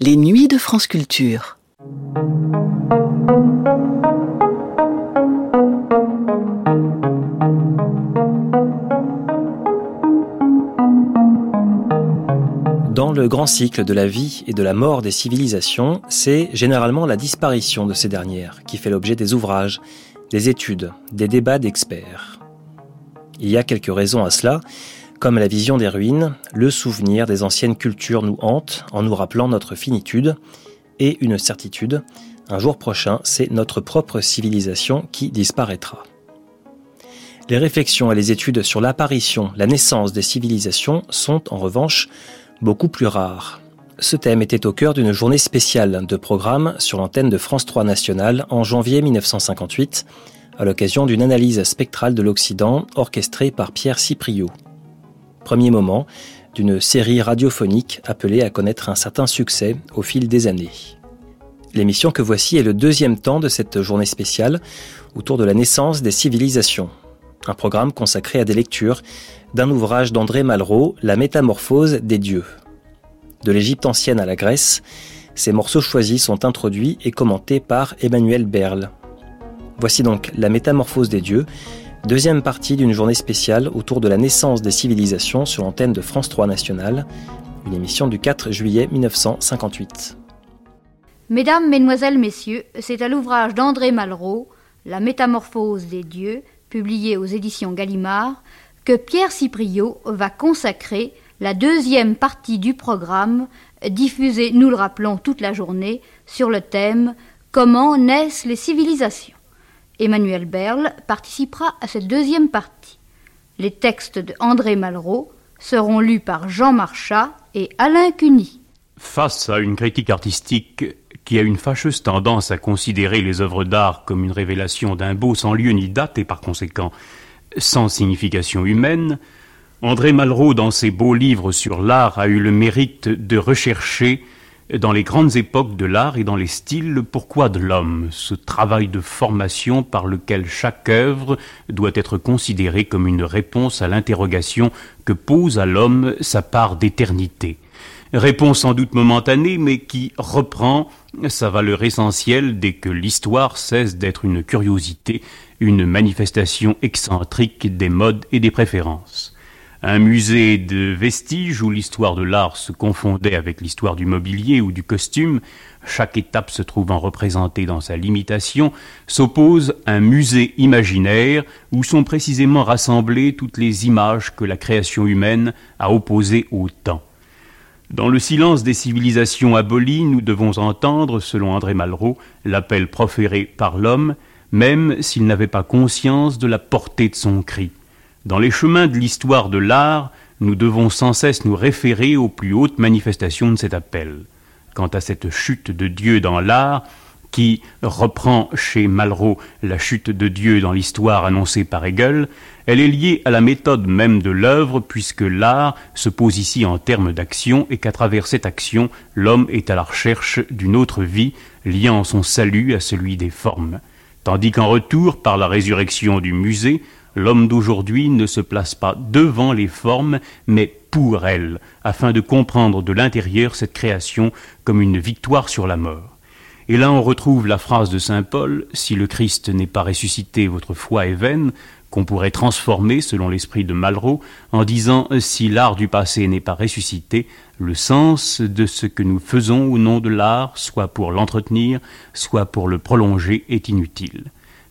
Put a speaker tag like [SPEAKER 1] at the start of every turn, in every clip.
[SPEAKER 1] Les nuits de France Culture.
[SPEAKER 2] Dans le grand cycle de la vie et de la mort des civilisations, c'est généralement la disparition de ces dernières qui fait l'objet des ouvrages, des études, des débats d'experts. Il y a quelques raisons à cela, comme la vision des ruines, le souvenir des anciennes cultures nous hante en nous rappelant notre finitude, et une certitude, un jour prochain, c'est notre propre civilisation qui disparaîtra. Les réflexions et les études sur l'apparition, la naissance des civilisations sont en revanche beaucoup plus rares. Ce thème était au cœur d'une journée spéciale de programme sur l'antenne de France 3 Nationale en janvier 1958, à l'occasion d'une analyse spectrale de l'Occident orchestrée par Pierre Cipriot. Premier moment d'une série radiophonique appelée à connaître un certain succès au fil des années. L'émission que voici est le deuxième temps de cette journée spéciale autour de la naissance des civilisations. Un programme consacré à des lectures d'un ouvrage d'André Malraux, La métamorphose des dieux. De l'Égypte ancienne à la Grèce, ces morceaux choisis sont introduits et commentés par Emmanuel Berle. Voici donc La métamorphose des dieux, deuxième partie d'une journée spéciale autour de la naissance des civilisations sur l'antenne de France 3 Nationale, une émission du 4 juillet 1958.
[SPEAKER 3] Mesdames, Mesdemoiselles, Messieurs, c'est à l'ouvrage d'André Malraux, La métamorphose des dieux, publié aux éditions Gallimard, que Pierre Cipriot va consacrer la deuxième partie du programme, diffusé, nous le rappelons, toute la journée, sur le thème Comment naissent les civilisations? Emmanuel Berle participera à cette deuxième partie. Les textes de André Malraux seront lus par Jean Marchat et Alain Cuny.
[SPEAKER 4] Face à une critique artistique qui a une fâcheuse tendance à considérer les œuvres d'art comme une révélation d'un beau sans lieu ni date et par conséquent sans signification humaine, André Malraux, dans ses beaux livres sur l'art, a eu le mérite de rechercher dans les grandes époques de l'art et dans les styles le pourquoi de l'homme, ce travail de formation par lequel chaque œuvre doit être considérée comme une réponse à l'interrogation que pose à l'homme sa part d'éternité. Réponse sans doute momentanée, mais qui reprend sa valeur essentielle dès que l'histoire cesse d'être une curiosité une manifestation excentrique des modes et des préférences. Un musée de vestiges où l'histoire de l'art se confondait avec l'histoire du mobilier ou du costume, chaque étape se trouvant représentée dans sa limitation, s'oppose un musée imaginaire où sont précisément rassemblées toutes les images que la création humaine a opposées au temps. Dans le silence des civilisations abolies, nous devons entendre, selon André Malraux, l'appel proféré par l'homme même s'il n'avait pas conscience de la portée de son cri. Dans les chemins de l'histoire de l'art, nous devons sans cesse nous référer aux plus hautes manifestations de cet appel. Quant à cette chute de Dieu dans l'art, qui reprend chez Malraux la chute de Dieu dans l'histoire annoncée par Hegel, elle est liée à la méthode même de l'œuvre, puisque l'art se pose ici en termes d'action et qu'à travers cette action, l'homme est à la recherche d'une autre vie, liant son salut à celui des formes tandis qu'en retour, par la résurrection du musée, l'homme d'aujourd'hui ne se place pas devant les formes, mais pour elles, afin de comprendre de l'intérieur cette création comme une victoire sur la mort. Et là on retrouve la phrase de Saint Paul, Si le Christ n'est pas ressuscité, votre foi est vaine, qu'on pourrait transformer, selon l'esprit de Malraux, en disant Si l'art du passé n'est pas ressuscité, le sens de ce que nous faisons au nom de l'art, soit pour l'entretenir, soit pour le prolonger, est inutile.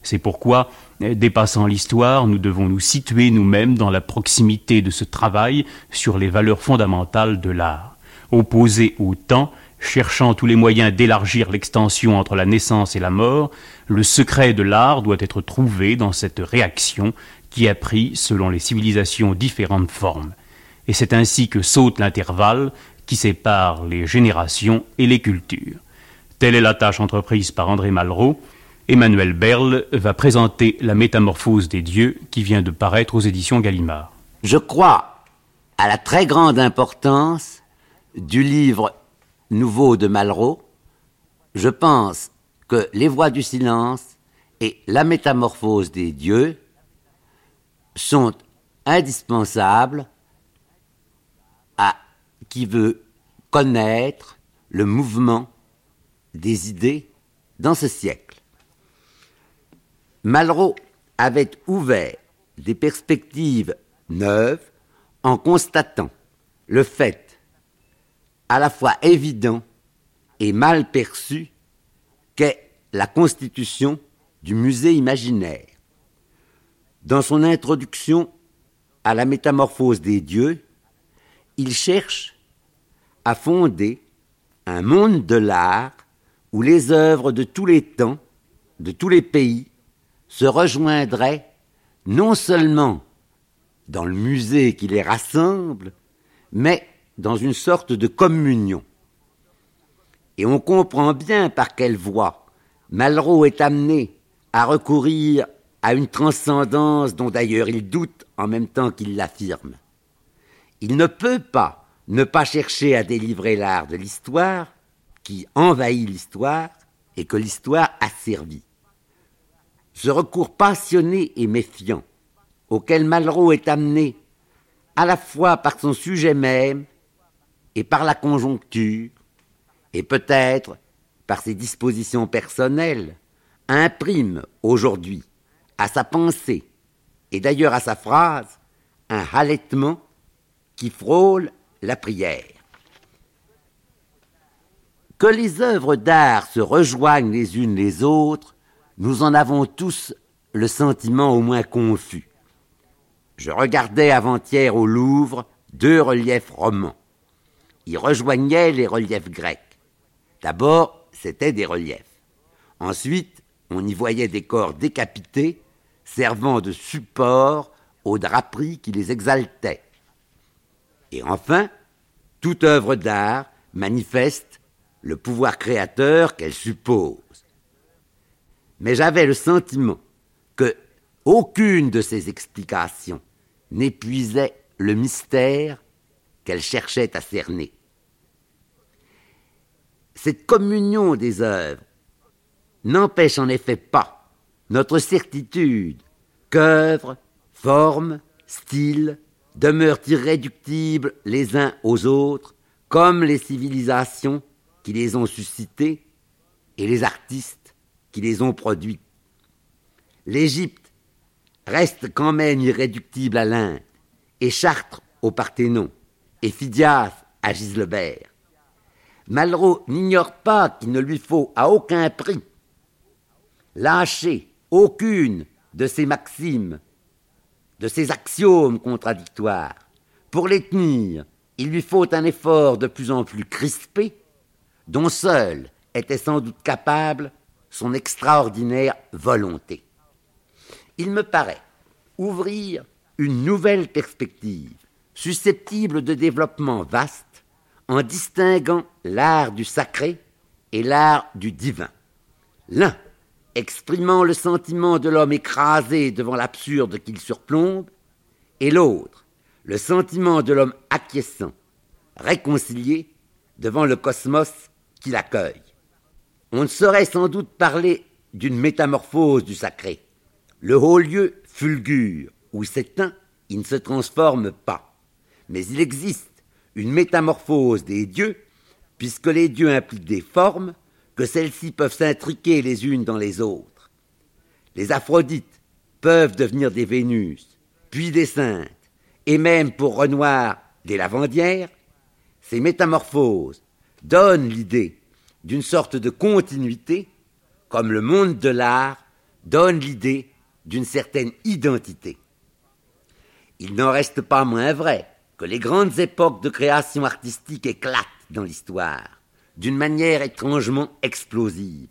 [SPEAKER 4] C'est pourquoi, dépassant l'histoire, nous devons nous situer nous-mêmes dans la proximité de ce travail sur les valeurs fondamentales de l'art. Opposé au temps, cherchant tous les moyens d'élargir l'extension entre la naissance et la mort, le secret de l'art doit être trouvé dans cette réaction qui a pris, selon les civilisations, différentes formes et c'est ainsi que saute l'intervalle qui sépare les générations et les cultures. Telle est la tâche entreprise par André Malraux. Emmanuel Berle va présenter La métamorphose des dieux qui vient de paraître aux éditions Gallimard.
[SPEAKER 5] Je crois à la très grande importance du livre nouveau de Malraux. Je pense que Les voix du silence et La métamorphose des dieux sont indispensables à qui veut connaître le mouvement des idées dans ce siècle. Malraux avait ouvert des perspectives neuves en constatant le fait à la fois évident et mal perçu qu'est la constitution du musée imaginaire. Dans son introduction à la métamorphose des dieux, il cherche à fonder un monde de l'art où les œuvres de tous les temps, de tous les pays, se rejoindraient non seulement dans le musée qui les rassemble, mais dans une sorte de communion. Et on comprend bien par quelle voie Malraux est amené à recourir à une transcendance dont d'ailleurs il doute en même temps qu'il l'affirme. Il ne peut pas ne pas chercher à délivrer l'art de l'histoire, qui envahit l'histoire et que l'histoire a servi. Ce recours passionné et méfiant, auquel Malraux est amené à la fois par son sujet même et par la conjoncture, et peut-être par ses dispositions personnelles, imprime aujourd'hui à sa pensée et d'ailleurs à sa phrase un halètement qui frôle la prière. Que les œuvres d'art se rejoignent les unes les autres, nous en avons tous le sentiment au moins confus. Je regardais avant-hier au Louvre deux reliefs romans. Ils rejoignaient les reliefs grecs. D'abord, c'étaient des reliefs. Ensuite, on y voyait des corps décapités servant de support aux draperies qui les exaltaient. Et enfin, toute œuvre d'art manifeste le pouvoir créateur qu'elle suppose. Mais j'avais le sentiment que aucune de ces explications n'épuisait le mystère qu'elle cherchait à cerner. Cette communion des œuvres n'empêche en effet pas notre certitude qu'œuvres, formes, styles demeurent irréductibles les uns aux autres, comme les civilisations qui les ont suscitées et les artistes qui les ont produits. L'Égypte reste quand même irréductible à l'Inde, et Chartres au Parthénon, et Phidias à Gislebert. Malraux n'ignore pas qu'il ne lui faut à aucun prix lâcher aucune de ces maximes, de ces axiomes contradictoires. Pour les tenir, il lui faut un effort de plus en plus crispé, dont seul était sans doute capable son extraordinaire volonté. Il me paraît ouvrir une nouvelle perspective, susceptible de développement vaste, en distinguant l'art du sacré et l'art du divin. L'un exprimant le sentiment de l'homme écrasé devant l'absurde qu'il surplombe, et l'autre, le sentiment de l'homme acquiescent, réconcilié devant le cosmos qui l'accueille. On ne saurait sans doute parler d'une métamorphose du sacré. Le haut lieu fulgure, où s'éteint, il ne se transforme pas. Mais il existe une métamorphose des dieux, puisque les dieux impliquent des formes, que celles-ci peuvent s'intriquer les unes dans les autres. Les Aphrodites peuvent devenir des Vénus, puis des saintes, et même pour Renoir des lavandières, ces métamorphoses donnent l'idée d'une sorte de continuité, comme le monde de l'art donne l'idée d'une certaine identité. Il n'en reste pas moins vrai que les grandes époques de création artistique éclatent dans l'histoire d'une manière étrangement explosive.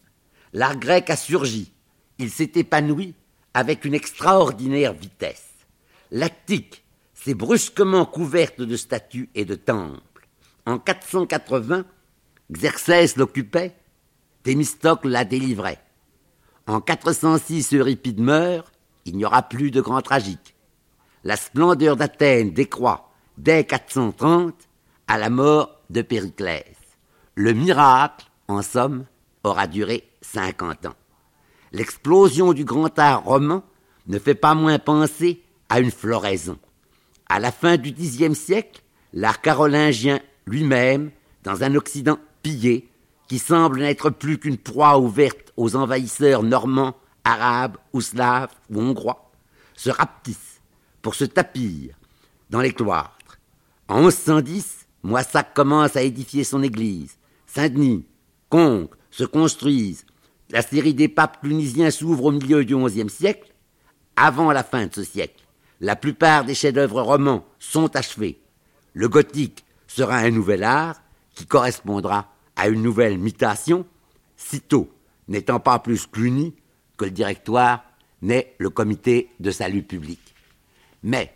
[SPEAKER 5] L'art grec a surgi, il s'est épanoui avec une extraordinaire vitesse. L'Attique s'est brusquement couverte de statues et de temples. En 480, Xerxès l'occupait, Thémistocle la délivrait. En 406, Euripide meurt, il n'y aura plus de grand tragique. La splendeur d'Athènes décroît dès 430 à la mort de Périclès. Le miracle, en somme, aura duré cinquante ans. L'explosion du grand art roman ne fait pas moins penser à une floraison. À la fin du Xe siècle, l'art carolingien lui-même, dans un Occident qui semble n'être plus qu'une proie ouverte aux envahisseurs normands, arabes ou slaves ou hongrois, se rapetisse pour se tapir dans les cloîtres. En 1110, Moissac commence à édifier son église. Saint-Denis, Conques se construisent. La série des papes tunisiens s'ouvre au milieu du XIe siècle. Avant la fin de ce siècle, la plupart des chefs-d'œuvre romans sont achevés. Le gothique sera un nouvel art qui correspondra à une nouvelle mutation, sitôt n'étant pas plus Cluny que le directoire n'est le comité de salut public. Mais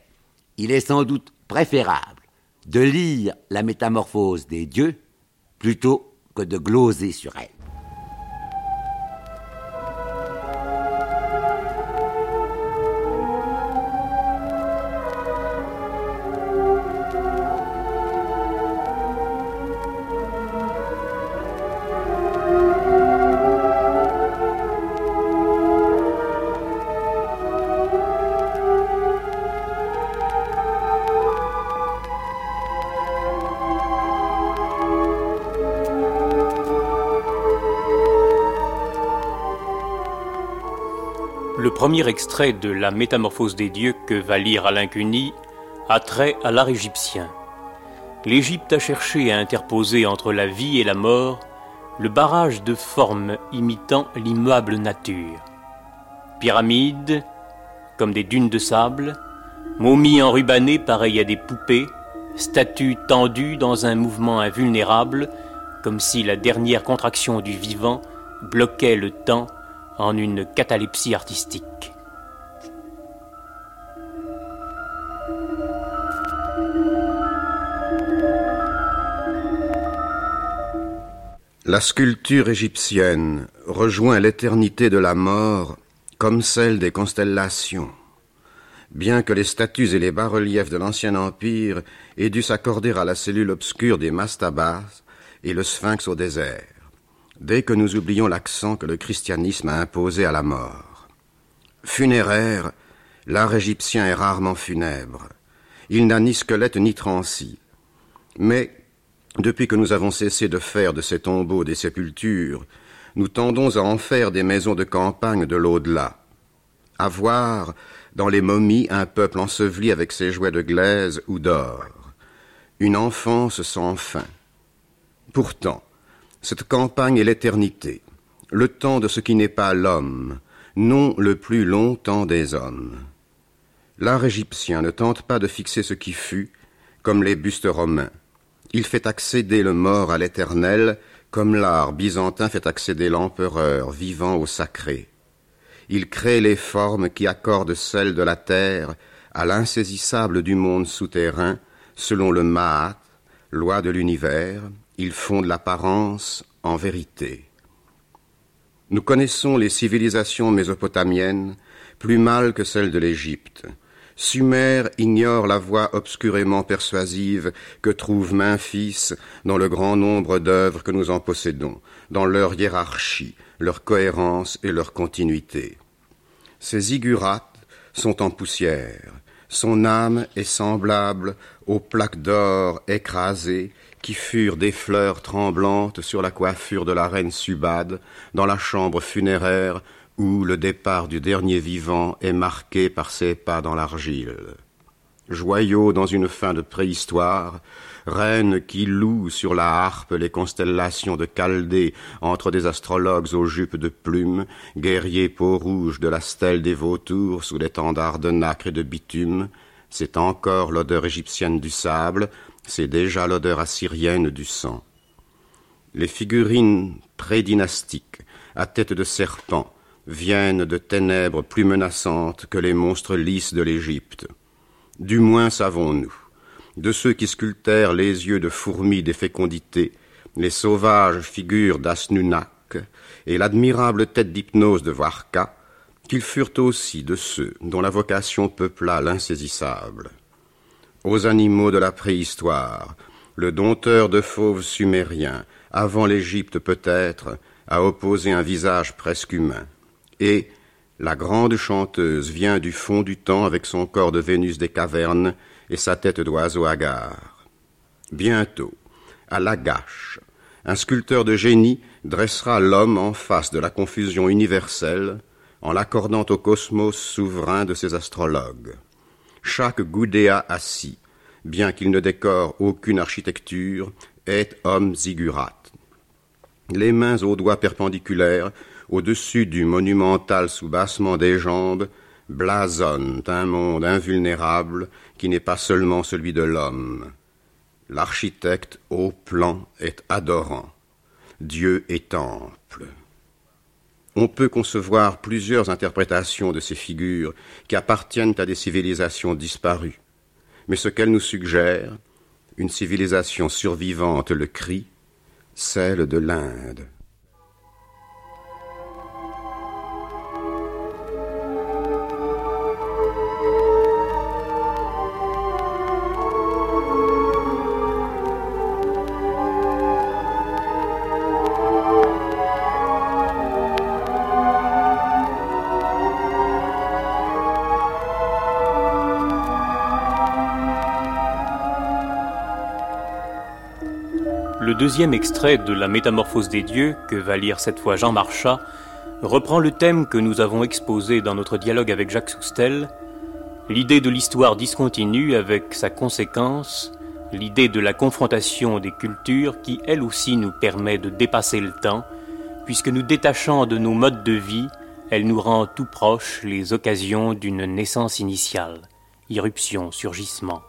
[SPEAKER 5] il est sans doute préférable de lire la métamorphose des dieux plutôt que de gloser sur elle.
[SPEAKER 4] Le premier extrait de La Métamorphose des dieux que va lire Alain Cuny a trait à l'art égyptien. L'Égypte a cherché à interposer entre la vie et la mort le barrage de formes imitant l'immuable nature. Pyramides, comme des dunes de sable, momies enrubannées pareilles à des poupées, statues tendues dans un mouvement invulnérable, comme si la dernière contraction du vivant bloquait le temps en une catalepsie artistique.
[SPEAKER 6] La sculpture égyptienne rejoint l'éternité de la mort comme celle des constellations. Bien que les statues et les bas-reliefs de l'Ancien Empire aient dû s'accorder à la cellule obscure des mastabas et le sphinx au désert dès que nous oublions l'accent que le christianisme a imposé à la mort. Funéraire, l'art égyptien est rarement funèbre. Il n'a ni squelette ni transi. Mais, depuis que nous avons cessé de faire de ces tombeaux des sépultures, nous tendons à en faire des maisons de campagne de l'au-delà. À voir, dans les momies, un peuple enseveli avec ses jouets de glaise ou d'or. Une enfance sans fin. Pourtant, cette campagne est l'éternité, le temps de ce qui n'est pas l'homme, non le plus long temps des hommes. L'art égyptien ne tente pas de fixer ce qui fut, comme les bustes romains. Il fait accéder le mort à l'éternel, comme l'art byzantin fait accéder l'empereur vivant au sacré. Il crée les formes qui accordent celles de la terre à l'insaisissable du monde souterrain, selon le Maat, loi de l'univers, ils font de l'apparence en vérité. Nous connaissons les civilisations mésopotamiennes plus mal que celles de l'Égypte. Sumer ignore la voie obscurément persuasive que trouve Memphis dans le grand nombre d'œuvres que nous en possédons, dans leur hiérarchie, leur cohérence et leur continuité. Ces ziggurats sont en poussière. Son âme est semblable aux plaques d'or écrasées qui furent des fleurs tremblantes sur la coiffure de la reine Subade, dans la chambre funéraire où le départ du dernier vivant est marqué par ses pas dans l'argile. Joyaux dans une fin de préhistoire, reine qui loue sur la harpe les constellations de Chaldée entre des astrologues aux jupes de plumes, guerriers peau rouge de la stèle des vautours sous l'étendard de nacre et de bitume, c'est encore l'odeur égyptienne du sable, c'est déjà l'odeur assyrienne du sang. Les figurines prédynastiques, à tête de serpent, viennent de ténèbres plus menaçantes que les monstres lisses de l'Égypte. Du moins savons-nous. De ceux qui sculptèrent les yeux de fourmis des fécondités, les sauvages figures d'Asnunak et l'admirable tête d'hypnose de Varka, qu'ils furent aussi de ceux dont la vocation peupla l'insaisissable aux animaux de la préhistoire, le dompteur de fauves sumériens, avant l'Égypte peut-être, a opposé un visage presque humain. Et la grande chanteuse vient du fond du temps avec son corps de Vénus des cavernes et sa tête d'oiseau hagard. Bientôt, à Lagache, un sculpteur de génie dressera l'homme en face de la confusion universelle en l'accordant au cosmos souverain de ses astrologues. Chaque Goudéa assis, bien qu'il ne décore aucune architecture, est homme ziggurat. Les mains aux doigts perpendiculaires, au-dessus du monumental soubassement des jambes, blasonnent un monde invulnérable qui n'est pas seulement celui de l'homme. L'architecte au plan est adorant. Dieu est ample. On peut concevoir plusieurs interprétations de ces figures qui appartiennent à des civilisations disparues. Mais ce qu'elles nous suggèrent, une civilisation survivante le crie, celle de l'Inde.
[SPEAKER 4] Deuxième extrait de La Métamorphose des dieux, que va lire cette fois Jean Marchat, reprend le thème que nous avons exposé dans notre dialogue avec Jacques Soustel, l'idée de l'histoire discontinue avec sa conséquence, l'idée de la confrontation des cultures qui elle aussi nous permet de dépasser le temps, puisque nous détachant de nos modes de vie, elle nous rend tout proche les occasions d'une naissance initiale, irruption, surgissement.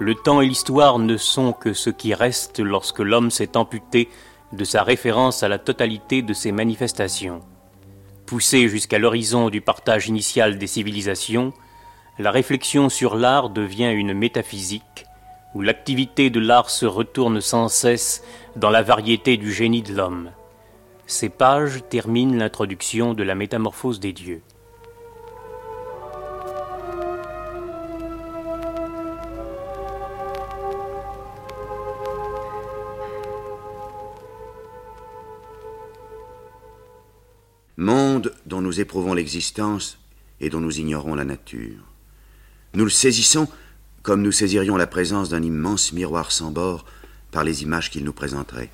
[SPEAKER 4] Le temps et l'histoire ne sont que ce qui reste lorsque l'homme s'est amputé de sa référence à la totalité de ses manifestations. Poussé jusqu'à l'horizon du partage initial des civilisations, la réflexion sur l'art devient une métaphysique, où l'activité de l'art se retourne sans cesse dans la variété du génie de l'homme. Ces pages terminent l'introduction de la métamorphose des dieux.
[SPEAKER 7] Monde dont nous éprouvons l'existence et dont nous ignorons la nature. Nous le saisissons comme nous saisirions la présence d'un immense miroir sans bord par les images qu'il nous présenterait.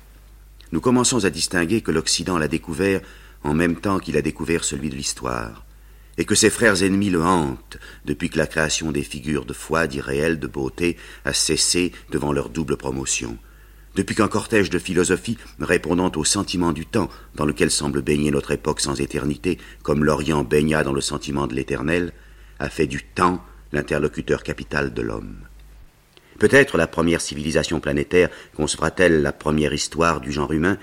[SPEAKER 7] Nous commençons à distinguer que l'Occident l'a découvert en même temps qu'il a découvert celui de l'histoire, et que ses frères ennemis le hantent depuis que la création des figures de foi, d'irréel, de beauté a cessé devant leur double promotion depuis qu'un cortège de philosophie, répondant au sentiment du temps dans lequel semble baigner notre époque sans éternité, comme l'Orient baigna dans le sentiment de l'éternel, a fait du temps l'interlocuteur capital de l'homme. Peut-être la première civilisation planétaire concevra-t-elle la première histoire du genre humain,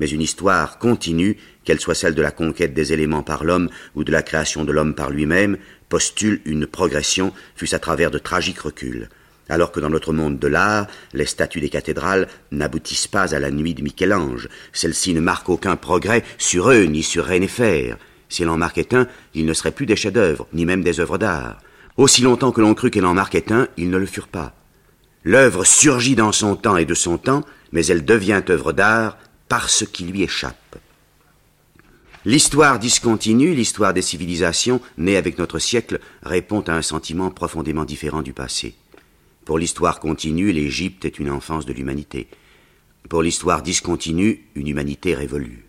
[SPEAKER 7] mais une histoire continue, qu'elle soit celle de la conquête des éléments par l'homme ou de la création de l'homme par lui-même, postule une progression, fût-ce à travers de tragiques reculs alors que dans notre monde de l'art, les statues des cathédrales n'aboutissent pas à la nuit de Michel-Ange. Celles-ci ne marquent aucun progrès sur eux ni sur Renéfer. S'il en marquait un, ils ne seraient plus des chefs-d'œuvre, ni même des œuvres d'art. Aussi longtemps que l'on crut qu'elle en marquait un, ils ne le furent pas. L'œuvre surgit dans son temps et de son temps, mais elle devient œuvre d'art par ce qui lui échappe. L'histoire discontinue, l'histoire des civilisations, née avec notre siècle, répond à un sentiment profondément différent du passé. Pour l'histoire continue, l'Égypte est une enfance de l'humanité. Pour l'histoire discontinue, une humanité révolue.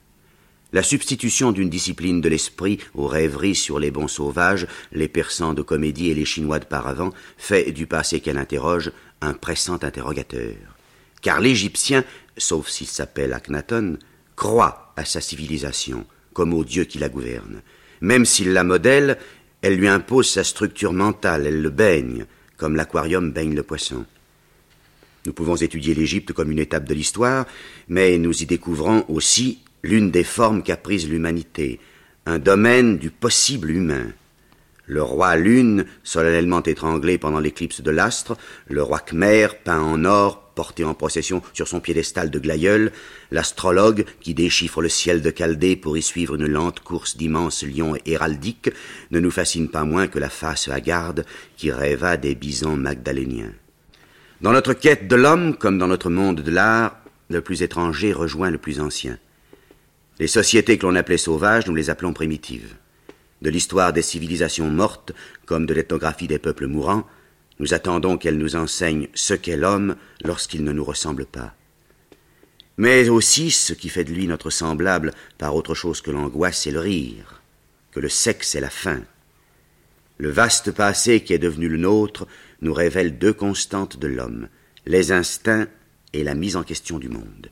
[SPEAKER 7] La substitution d'une discipline de l'esprit aux rêveries sur les bons sauvages, les persans de comédie et les chinois de paravent, fait du passé qu'elle interroge un pressant interrogateur. Car l'Égyptien, sauf s'il s'appelle Akhenaton, croit à sa civilisation, comme au Dieu qui la gouverne. Même s'il la modèle, elle lui impose sa structure mentale, elle le baigne, comme l'aquarium baigne le poisson. Nous pouvons étudier l'Égypte comme une étape de l'histoire, mais nous y découvrons aussi l'une des formes qu'a prise l'humanité, un domaine du possible humain. Le roi Lune, solennellement étranglé pendant l'éclipse de l'astre, le roi Khmer, peint en or, porté en procession sur son piédestal de glaïeul, l'astrologue qui déchiffre le ciel de Chaldée pour y suivre une lente course d'immenses lions héraldiques, ne nous fascine pas moins que la face hagarde qui rêva des bisons magdaléniens. Dans notre quête de l'homme, comme dans notre monde de l'art, le plus étranger rejoint le plus ancien. Les sociétés que l'on appelait sauvages, nous les appelons primitives. De l'histoire des civilisations mortes, comme de l'ethnographie des peuples mourants, nous attendons qu'elle nous enseigne ce qu'est l'homme lorsqu'il ne nous ressemble pas. Mais aussi, ce qui fait de lui notre semblable par autre chose que l'angoisse et le rire, que le sexe et la faim. Le vaste passé qui est devenu le nôtre nous révèle deux constantes de l'homme, les instincts et la mise en question du monde.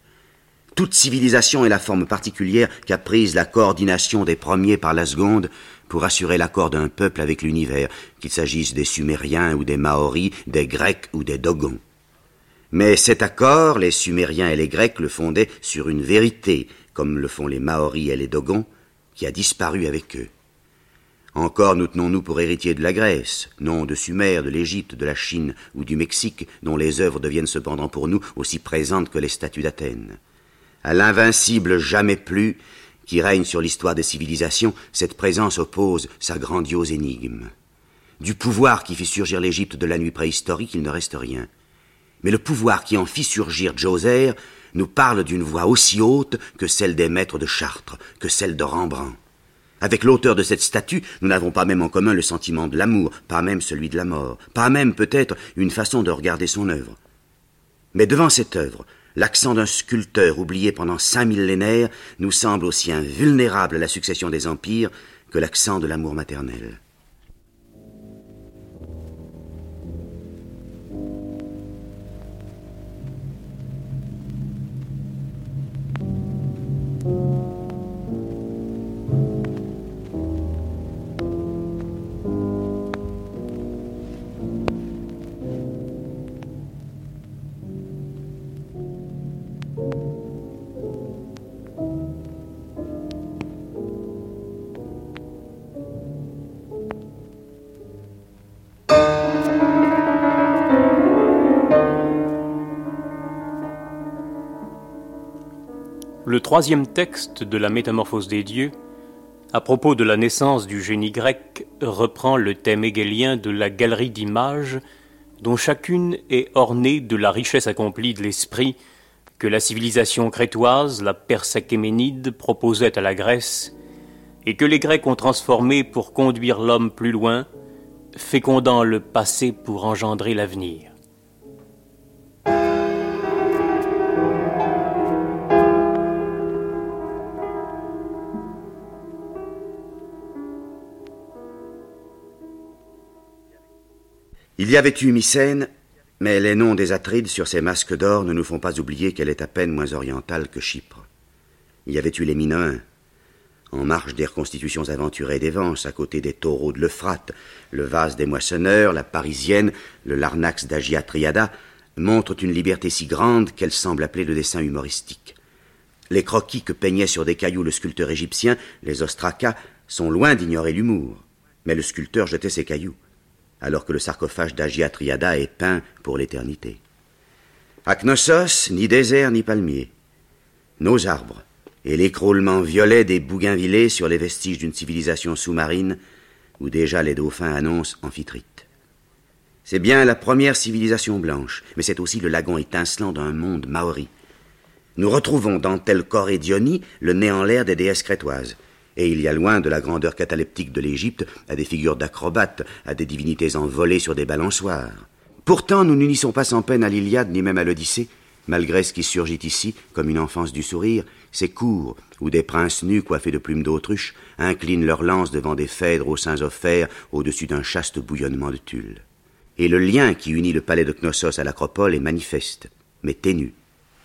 [SPEAKER 7] Toute civilisation est la forme particulière qu'a prise la coordination des premiers par la seconde pour assurer l'accord d'un peuple avec l'univers, qu'il s'agisse des Sumériens ou des Maoris, des Grecs ou des Dogons. Mais cet accord, les Sumériens et les Grecs le fondaient sur une vérité, comme le font les Maoris et les Dogons, qui a disparu avec eux. Encore nous tenons-nous pour héritiers de la Grèce, non de Sumer, de l'Égypte, de la Chine ou du Mexique, dont les œuvres deviennent cependant pour nous aussi présentes que les statues d'Athènes à l'invincible jamais plus qui règne sur l'histoire des civilisations, cette présence oppose sa grandiose énigme. Du pouvoir qui fit surgir l'Égypte de la nuit préhistorique, il ne reste rien. Mais le pouvoir qui en fit surgir Djoser nous parle d'une voix aussi haute que celle des maîtres de Chartres, que celle de Rembrandt. Avec l'auteur de cette statue, nous n'avons pas même en commun le sentiment de l'amour, pas même celui de la mort, pas même peut-être une façon de regarder son œuvre. Mais devant cette œuvre, l'accent d'un sculpteur oublié pendant cinq millénaires nous semble aussi invulnérable à la succession des empires que l'accent de l'amour maternel.
[SPEAKER 4] Le troisième texte de la Métamorphose des dieux, à propos de la naissance du génie grec, reprend le thème hégélien de la galerie d'images, dont chacune est ornée de la richesse accomplie de l'esprit que la civilisation crétoise, la Perse achéménide, proposait à la Grèce, et que les Grecs ont transformé pour conduire l'homme plus loin, fécondant le passé pour engendrer l'avenir.
[SPEAKER 7] Il y avait eu Mycène, mais les noms des Atrides sur ces masques d'or ne nous font pas oublier qu'elle est à peine moins orientale que Chypre. Il y avait eu les Minoens, en marge des reconstitutions aventurées d'Evance, à côté des taureaux de l'Euphrate, le vase des moissonneurs, la parisienne, le larnax d'Agia Triada, montrent une liberté si grande qu'elle semble appeler le dessin humoristique. Les croquis que peignait sur des cailloux le sculpteur égyptien, les ostracas, sont loin d'ignorer l'humour. Mais le sculpteur jetait ses cailloux alors que le sarcophage d'Agia Triada est peint pour l'éternité. À Knossos, ni désert ni palmier. Nos arbres et l'écroulement violet des bougainvillés sur les vestiges d'une civilisation sous-marine où déjà les dauphins annoncent amphitrite. C'est bien la première civilisation blanche, mais c'est aussi le lagon étincelant d'un monde maori. Nous retrouvons dans tel corps et le nez en l'air des déesses crétoises, et il y a loin de la grandeur cataleptique de l'Égypte à des figures d'acrobates, à des divinités envolées sur des balançoires. Pourtant, nous n'unissons pas sans peine à l'Iliade ni même à l'Odyssée, malgré ce qui surgit ici, comme une enfance du sourire, ces cours où des princes nus coiffés de plumes d'autruche inclinent leurs lances devant des phèdres aux seins offerts au-dessus d'un chaste bouillonnement de tulle. Et le lien qui unit le palais de Knossos à l'acropole est manifeste, mais ténu,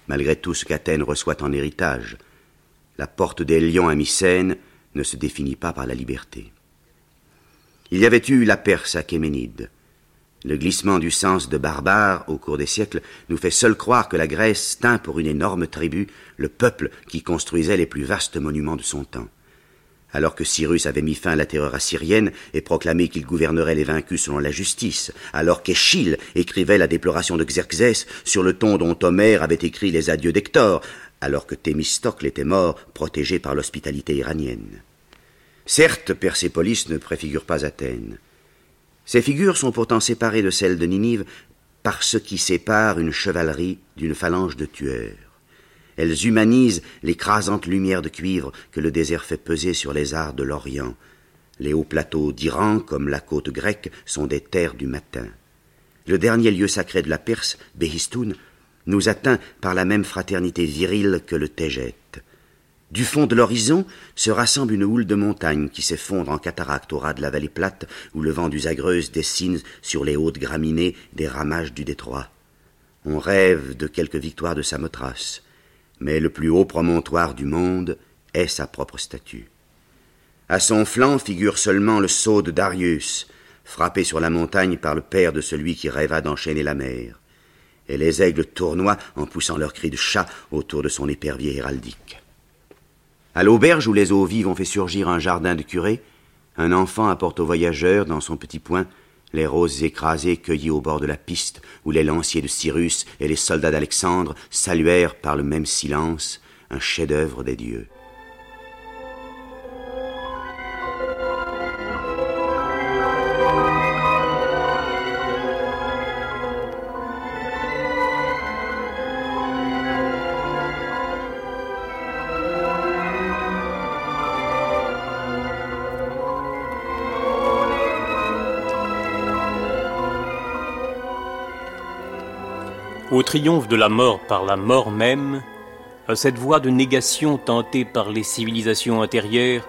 [SPEAKER 7] malgré tout ce qu'Athènes reçoit en héritage. La porte des lions à Mycène ne se définit pas par la liberté. Il y avait eu la Perse achéménide. Le glissement du sens de barbare au cours des siècles nous fait seul croire que la Grèce tint pour une énorme tribu le peuple qui construisait les plus vastes monuments de son temps. Alors que Cyrus avait mis fin à la terreur assyrienne et proclamé qu'il gouvernerait les vaincus selon la justice, alors qu'Échille écrivait la déploration de Xerxès sur le ton dont Homère avait écrit les adieux d'Hector, alors que Thémistocle était mort, protégé par l'hospitalité iranienne. Certes, Persépolis ne préfigure pas Athènes. Ces figures sont pourtant séparées de celles de Ninive par ce qui sépare une chevalerie d'une phalange de tueurs. Elles humanisent l'écrasante lumière de cuivre que le désert fait peser sur les arts de l'Orient. Les hauts plateaux d'Iran, comme la côte grecque, sont des terres du matin. Le dernier lieu sacré de la Perse, Behistoun, nous atteint par la même fraternité virile que le Tégète. Du fond de l'horizon se rassemble une houle de montagnes qui s'effondre en cataracte au ras de la vallée plate où le vent du Zagreuse dessine sur les hautes graminées des ramages du détroit. On rêve de quelque victoire de Samothrace, mais le plus haut promontoire du monde est sa propre statue. À son flanc figure seulement le sceau de Darius, frappé sur la montagne par le père de celui qui rêva d'enchaîner la mer. Et les aigles tournoient en poussant leurs cris de chat autour de son épervier héraldique. À l'auberge où les eaux vives ont fait surgir un jardin de curé, un enfant apporte aux voyageurs, dans son petit poing, les roses écrasées cueillies au bord de la piste, où les lanciers de Cyrus et les soldats d'Alexandre saluèrent par le même silence un chef-d'œuvre des dieux.
[SPEAKER 4] Au triomphe de la mort par la mort même, à cette voie de négation tentée par les civilisations antérieures,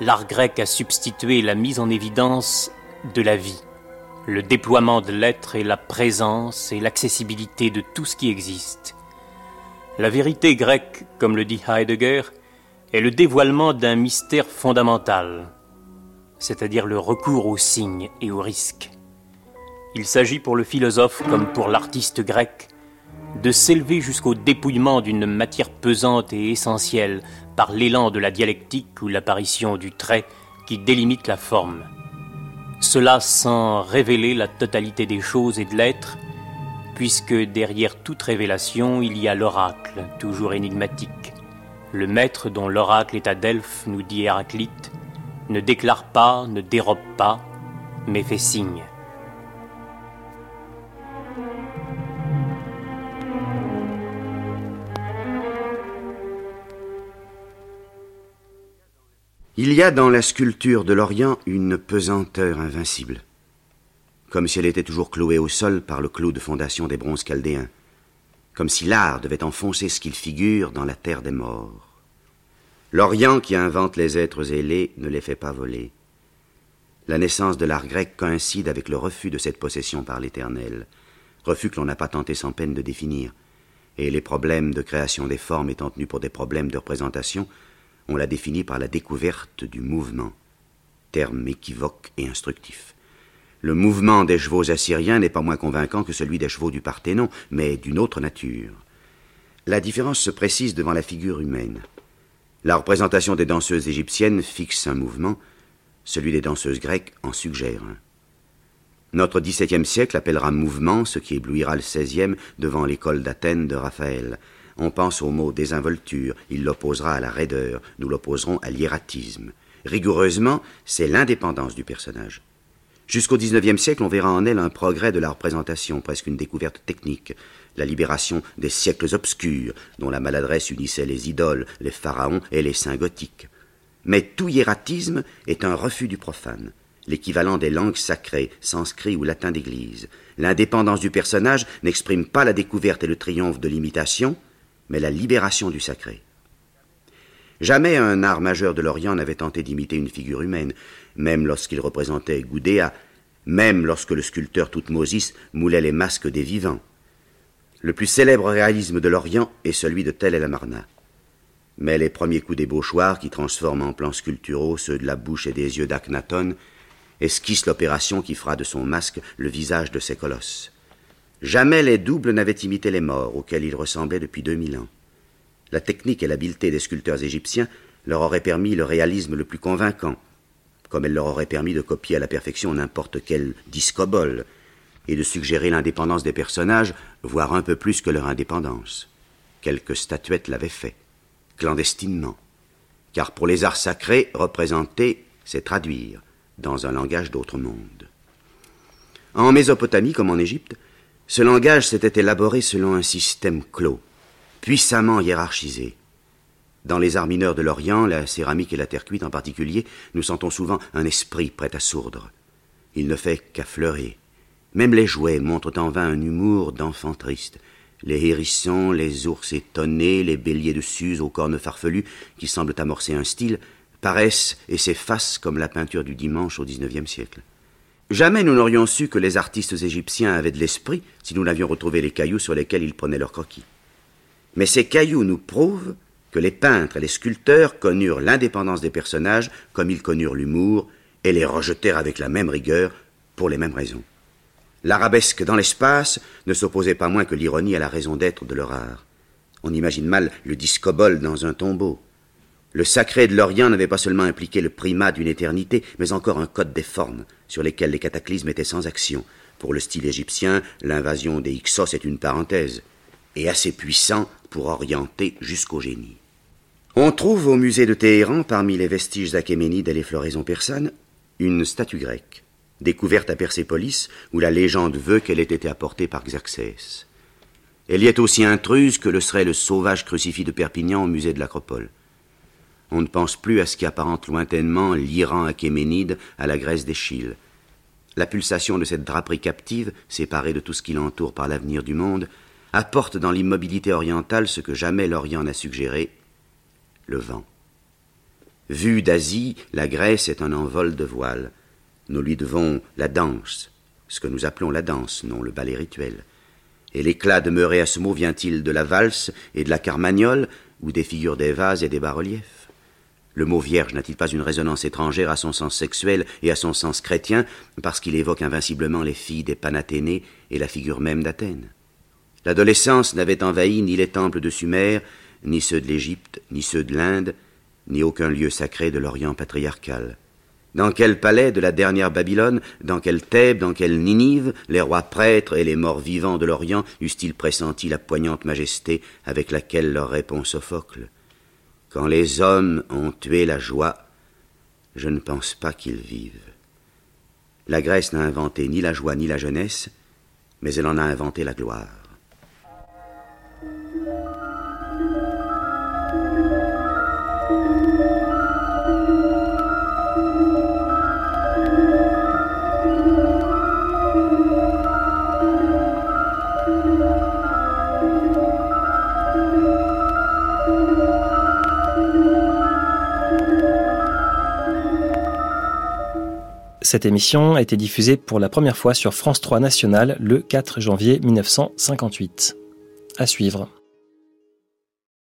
[SPEAKER 4] l'art grec a substitué la mise en évidence de la vie, le déploiement de l'être et la présence et l'accessibilité de tout ce qui existe. La vérité grecque, comme le dit Heidegger, est le dévoilement d'un mystère fondamental, c'est-à-dire le recours aux signes et aux risques. Il s'agit pour le philosophe comme pour l'artiste grec de s'élever jusqu'au dépouillement d'une matière pesante et essentielle par l'élan de la dialectique ou l'apparition du trait qui délimite la forme. Cela sans révéler la totalité des choses et de l'être, puisque derrière toute révélation il y a l'oracle, toujours énigmatique. Le maître dont l'oracle est à Delphes, nous dit Héraclite, ne déclare pas, ne dérobe pas, mais fait signe.
[SPEAKER 7] Il y a dans la sculpture de l'Orient une pesanteur invincible, comme si elle était toujours clouée au sol par le clou de fondation des bronzes chaldéens, comme si l'art devait enfoncer ce qu'il figure dans la terre des morts. L'Orient qui invente les êtres ailés ne les fait pas voler. La naissance de l'art grec coïncide avec le refus de cette possession par l'Éternel, refus que l'on n'a pas tenté sans peine de définir, et les problèmes de création des formes étant tenus pour des problèmes de représentation, on l'a défini par la découverte du mouvement, terme équivoque et instructif. Le mouvement des chevaux assyriens n'est pas moins convaincant que celui des chevaux du Parthénon, mais d'une autre nature. La différence se précise devant la figure humaine. La représentation des danseuses égyptiennes fixe un mouvement, celui des danseuses grecques en suggère un. Notre XVIIe siècle appellera mouvement ce qui éblouira le XVIe devant l'école d'Athènes de Raphaël. On pense au mot désinvolture, il l'opposera à la raideur, nous l'opposerons à l'hiératisme. Rigoureusement, c'est l'indépendance du personnage. Jusqu'au XIXe siècle, on verra en elle un progrès de la représentation, presque une découverte technique, la libération des siècles obscurs, dont la maladresse unissait les idoles, les pharaons et les saints gothiques. Mais tout hiératisme est un refus du profane, l'équivalent des langues sacrées, sanskrit ou latin d'église. L'indépendance du personnage n'exprime pas la découverte et le triomphe de l'imitation, mais la libération du sacré. Jamais un art majeur de l'Orient n'avait tenté d'imiter une figure humaine, même lorsqu'il représentait Gudea, même lorsque le sculpteur Toutmosis moulait les masques des vivants. Le plus célèbre réalisme de l'Orient est celui de Tel el Amarna. Mais les premiers coups des qui transforment en plans sculpturaux ceux de la bouche et des yeux d'Akhenaton, esquissent l'opération qui fera de son masque le visage de ces colosses. Jamais les doubles n'avaient imité les morts auxquels ils ressemblaient depuis deux mille ans. La technique et l'habileté des sculpteurs égyptiens leur auraient permis le réalisme le plus convaincant, comme elle leur aurait permis de copier à la perfection n'importe quel discobole, et de suggérer l'indépendance des personnages, voire un peu plus que leur indépendance. Quelques statuettes l'avaient fait, clandestinement, car pour les arts sacrés, représenter, c'est traduire, dans un langage d'autre monde. En Mésopotamie comme en Égypte, ce langage s'était élaboré selon un système clos, puissamment hiérarchisé. Dans les arts mineurs de l'Orient, la céramique et la terre cuite en particulier, nous sentons souvent un esprit prêt à sourdre. Il ne fait qu'affleurer. Même les jouets montrent en vain un humour d'enfant triste. Les hérissons, les ours étonnés, les béliers de Suse aux cornes farfelues, qui semblent amorcer un style, paraissent et s'effacent comme la peinture du dimanche au XIXe siècle. Jamais nous n'aurions su que les artistes égyptiens avaient de l'esprit si nous n'avions retrouvé les cailloux sur lesquels ils prenaient leurs croquis. Mais ces cailloux nous prouvent que les peintres et les sculpteurs connurent l'indépendance des personnages comme ils connurent l'humour et les rejetèrent avec la même rigueur pour les mêmes raisons. L'arabesque dans l'espace ne s'opposait pas moins que l'ironie à la raison d'être de leur art. On imagine mal le discobole dans un tombeau. Le sacré de l'Orient n'avait pas seulement impliqué le primat d'une éternité, mais encore un code des formes, sur lesquels les cataclysmes étaient sans action. Pour le style égyptien, l'invasion des Hyksos est une parenthèse, et assez puissant pour orienter jusqu'au génie. On trouve au musée de Téhéran, parmi les vestiges achéménides et les floraisons persanes, une statue grecque, découverte à Persépolis, où la légende veut qu'elle ait été apportée par Xerxès. Elle y est aussi intruse que le serait le sauvage crucifix de Perpignan au musée de l'Acropole. On ne pense plus à ce qui apparente lointainement l'Iran achéménide à la Grèce d'Échille. La pulsation de cette draperie captive, séparée de tout ce qui l'entoure par l'avenir du monde, apporte dans l'immobilité orientale ce que jamais l'Orient n'a suggéré, le vent. Vue d'Asie, la Grèce est un envol de voile. Nous lui devons la danse, ce que nous appelons la danse, non le ballet rituel. Et l'éclat demeuré à ce mot vient-il de la valse et de la carmagnole, ou des figures des vases et des bas-reliefs? Le mot vierge n'a-t-il pas une résonance étrangère à son sens sexuel et à son sens chrétien, parce qu'il évoque invinciblement les filles des Panathénées et la figure même d'Athènes? L'adolescence n'avait envahi ni les temples de Sumer, ni ceux de l'Égypte, ni ceux de l'Inde, ni aucun lieu sacré de l'Orient patriarcal. Dans quel palais de la dernière Babylone, dans quelle Thèbes, dans quelle Ninive, les rois prêtres et les morts vivants de l'Orient eussent-ils pressenti la poignante majesté avec laquelle leur répond Sophocle? Quand les hommes ont tué la joie, je ne pense pas qu'ils vivent. La Grèce n'a inventé ni la joie ni la jeunesse, mais elle en a inventé la gloire.
[SPEAKER 2] Cette émission a été diffusée pour la première fois sur France 3 National le 4 janvier 1958. À suivre.